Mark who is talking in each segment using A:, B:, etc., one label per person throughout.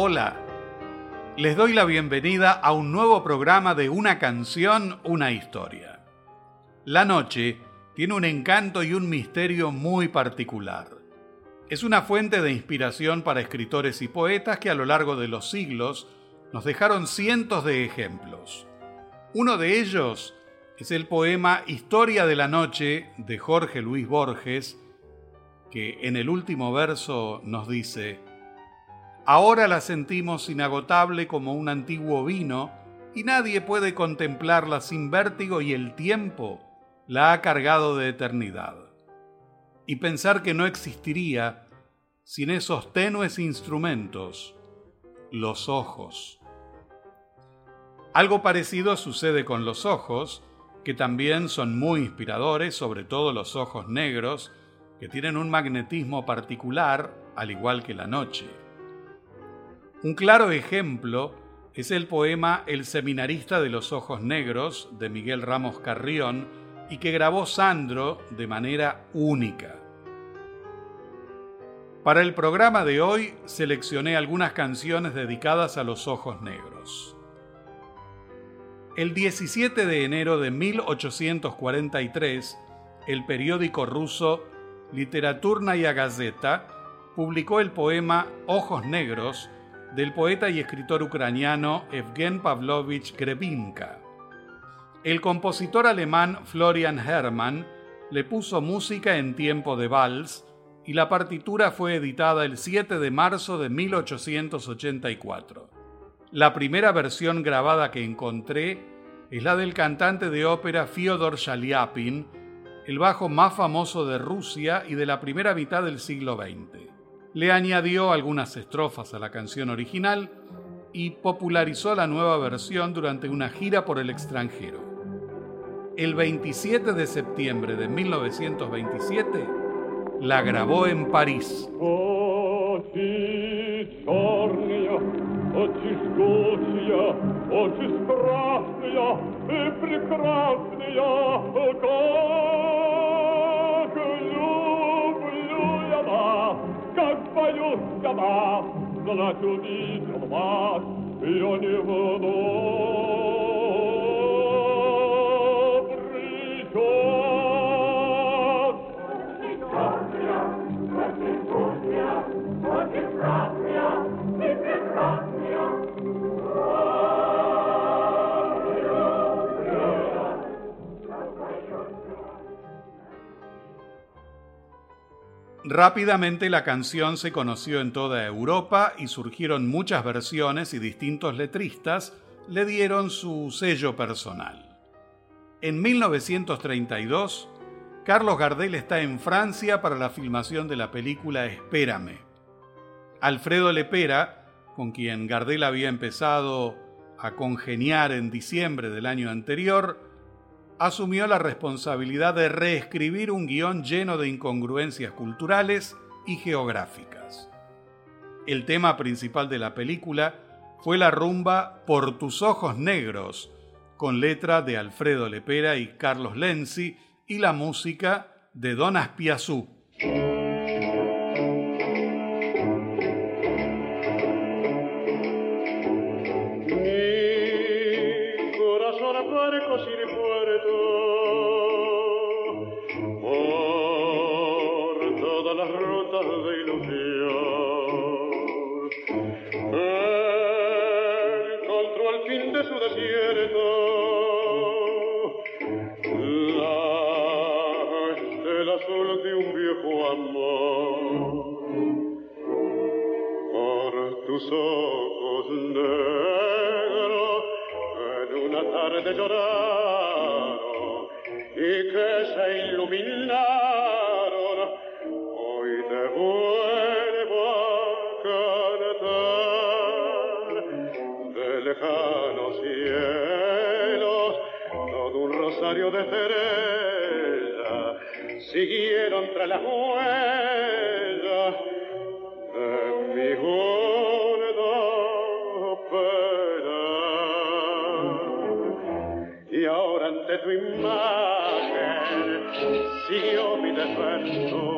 A: Hola, les doy la bienvenida a un nuevo programa de Una canción, una historia. La noche tiene un encanto y un misterio muy particular. Es una fuente de inspiración para escritores y poetas que a lo largo de los siglos nos dejaron cientos de ejemplos. Uno de ellos es el poema Historia de la Noche de Jorge Luis Borges, que en el último verso nos dice, Ahora la sentimos inagotable como un antiguo vino y nadie puede contemplarla sin vértigo y el tiempo la ha cargado de eternidad. Y pensar que no existiría sin esos tenues instrumentos, los ojos. Algo parecido sucede con los ojos, que también son muy inspiradores, sobre todo los ojos negros, que tienen un magnetismo particular, al igual que la noche. Un claro ejemplo es el poema El seminarista de los ojos negros de Miguel Ramos Carrión y que grabó Sandro de manera única. Para el programa de hoy seleccioné algunas canciones dedicadas a los ojos negros. El 17 de enero de 1843, el periódico ruso Literaturnaya Gazeta publicó el poema Ojos Negros del poeta y escritor ucraniano Evgen Pavlovich Grebinka. El compositor alemán Florian Hermann le puso música en tiempo de vals y la partitura fue editada el 7 de marzo de 1884. La primera versión grabada que encontré es la del cantante de ópera Fyodor Shaliapin, el bajo más famoso de Rusia y de la primera mitad del siglo XX. Le añadió algunas estrofas a la canción original y popularizó la nueva versión durante una gira por el extranjero. El 27 de septiembre de 1927 la grabó en París.
B: la cubit, au mar, et on y
A: Rápidamente la canción se conoció en toda Europa y surgieron muchas versiones y distintos letristas le dieron su sello personal. En 1932, Carlos Gardel está en Francia para la filmación de la película Espérame. Alfredo Lepera, con quien Gardel había empezado a congeniar en diciembre del año anterior, asumió la responsabilidad de reescribir un guion lleno de incongruencias culturales y geográficas. El tema principal de la película fue la rumba Por tus ojos negros, con letra de Alfredo Lepera y Carlos Lenzi y la música de Don Aspiazú.
B: cantar de lejanos
A: cielos,
B: todo un rosario de estrellas siguieron tras las huellas de mi gordo. Y ahora ante tu imagen siguió mi despertar.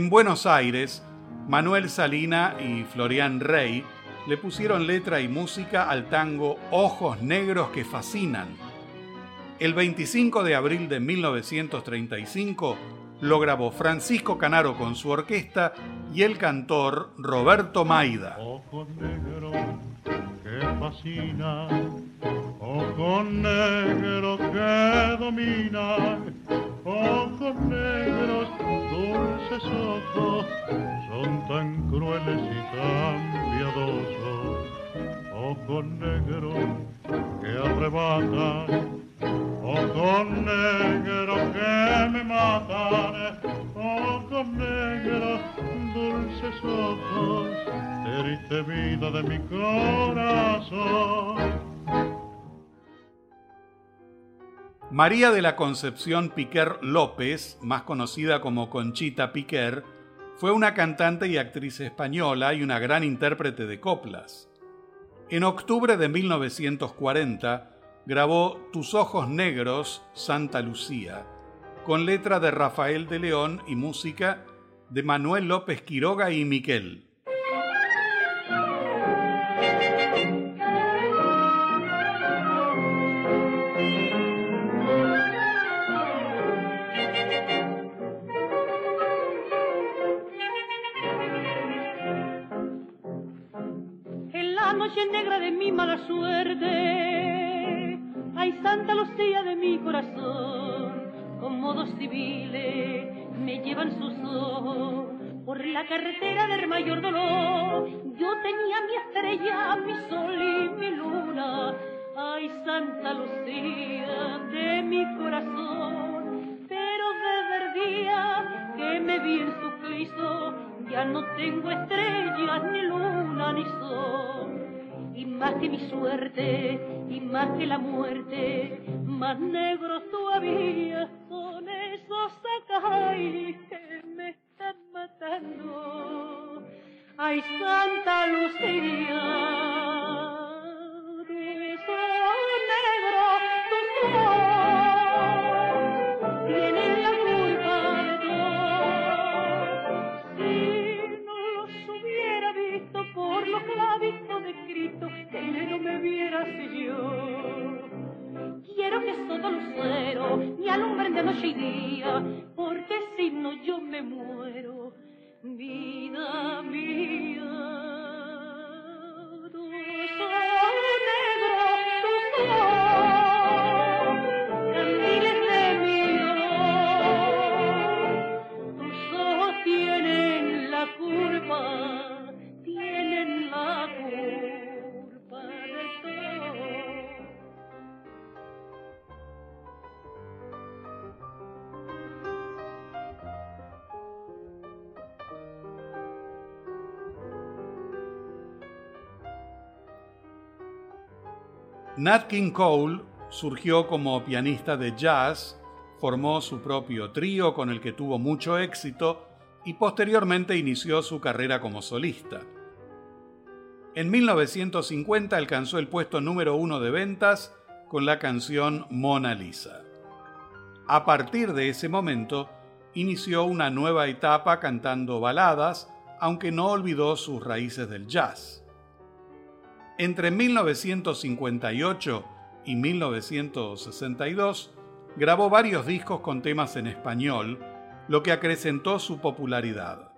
A: Buenos Aires, Manuel Salina y Florian Rey le pusieron letra y música al tango Ojos Negros que Fascinan. El 25 de abril de 1935 lo grabó Francisco Canaro con su orquesta y el cantor Roberto Maida.
C: Ojos negros que fascinan, ojos negros que dominan, ojos negros dulces ojos son tan crueles y tan piadosos, ojos negros que arrebatan, ojos negros que me matan, ojos negros, dulces ojos, triste vida de mi corazón.
A: María de la Concepción Piquer López, más conocida como Conchita Piquer, fue una cantante y actriz española y una gran intérprete de coplas. En octubre de 1940 grabó Tus ojos negros, Santa Lucía, con letra de Rafael de León y música de Manuel López Quiroga y Miquel.
D: Mi mala suerte. Ay, Santa Lucía de mi corazón, con modos civiles me llevan sus ojos por la carretera del mayor dolor. Yo tenía mi estrella, mi sol y mi luna. Ay, Santa Lucía de mi corazón, pero desde el día que me vi en su Cristo, ya no tengo estrellas, ni luna, ni sol y más que mi suerte, y más que la muerte, más negros todavía son esos acay que me están matando. Ay, Santa Lucía, all'ombra dello scidio
A: Nat King Cole surgió como pianista de jazz, formó su propio trío con el que tuvo mucho éxito y posteriormente inició su carrera como solista. En 1950 alcanzó el puesto número uno de ventas con la canción Mona Lisa. A partir de ese momento, inició una nueva etapa cantando baladas, aunque no olvidó sus raíces del jazz. Entre 1958 y 1962 grabó varios discos con temas en español, lo que acrecentó su popularidad.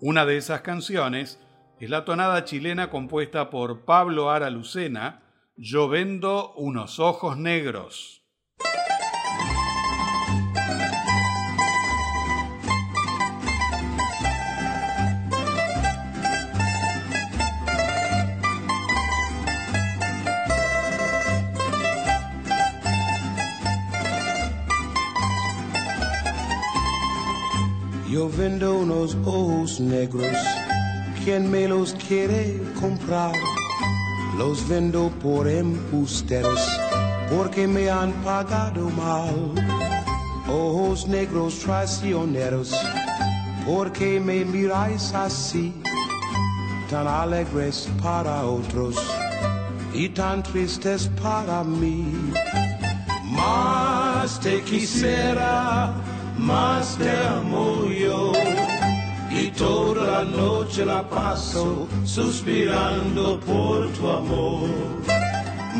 A: Una de esas canciones es la tonada chilena compuesta por Pablo Ara Lucena, Yo vendo unos ojos negros.
E: Yo vendo unos ojos negros. Quien me los quiere comprar? Los vendo por embusteros porque me han pagado mal. Ojos negros traicioneros, porque me miráis así, tan alegres para otros y tan tristes para mí. Más te quisiera, más te amo yo. Y toda la noche la paso suspirando por tu amor.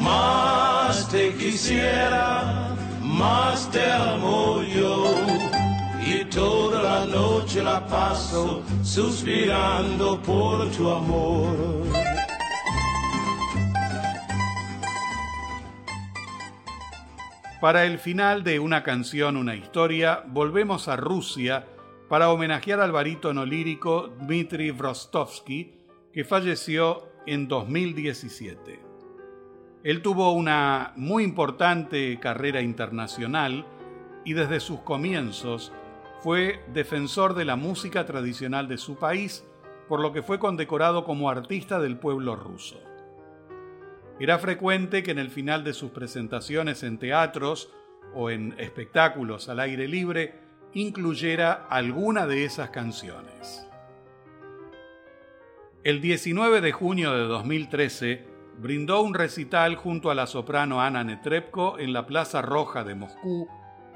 E: Más te quisiera, más te amo yo. Y toda la noche la paso suspirando por tu amor.
A: Para el final de Una canción, una historia, volvemos a Rusia para homenajear al barítono lírico Dmitry Vrostovsky, que falleció en 2017. Él tuvo una muy importante carrera internacional y desde sus comienzos fue defensor de la música tradicional de su país, por lo que fue condecorado como artista del pueblo ruso. Era frecuente que en el final de sus presentaciones en teatros o en espectáculos al aire libre incluyera alguna de esas canciones. El 19 de junio de 2013, brindó un recital junto a la soprano Ana Netrebko en la Plaza Roja de Moscú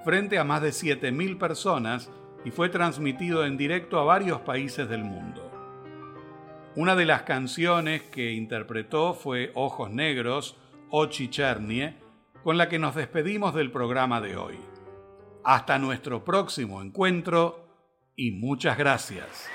A: frente a más de 7.000 personas y fue transmitido en directo a varios países del mundo. Una de las canciones que interpretó fue Ojos Negros, Ochi Chernie, con la que nos despedimos del programa de hoy. Hasta nuestro próximo encuentro y muchas gracias.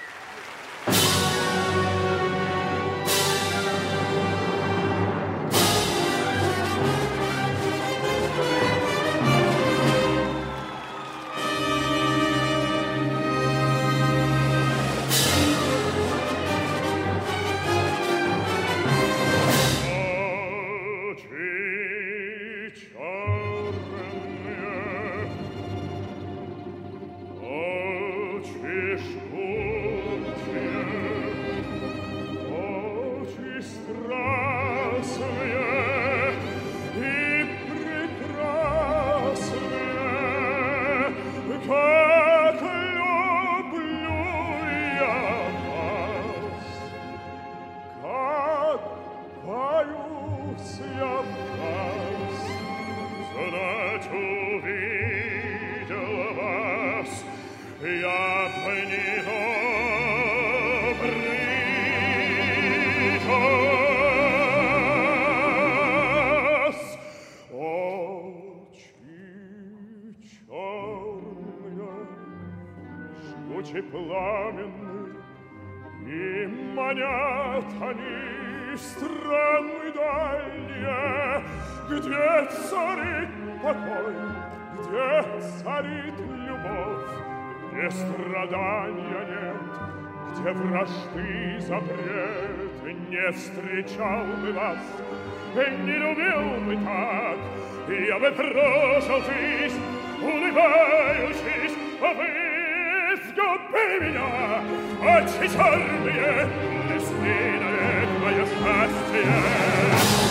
F: Лучи пламенны, И манят они в страны дальние, Где царит покой, где царит любовь, Где страдания нет. встречал бы вас, не любил бы так, я бы прошелтись, улыбающись, а вы сгубили меня, очи черные, несли навек мое счастье.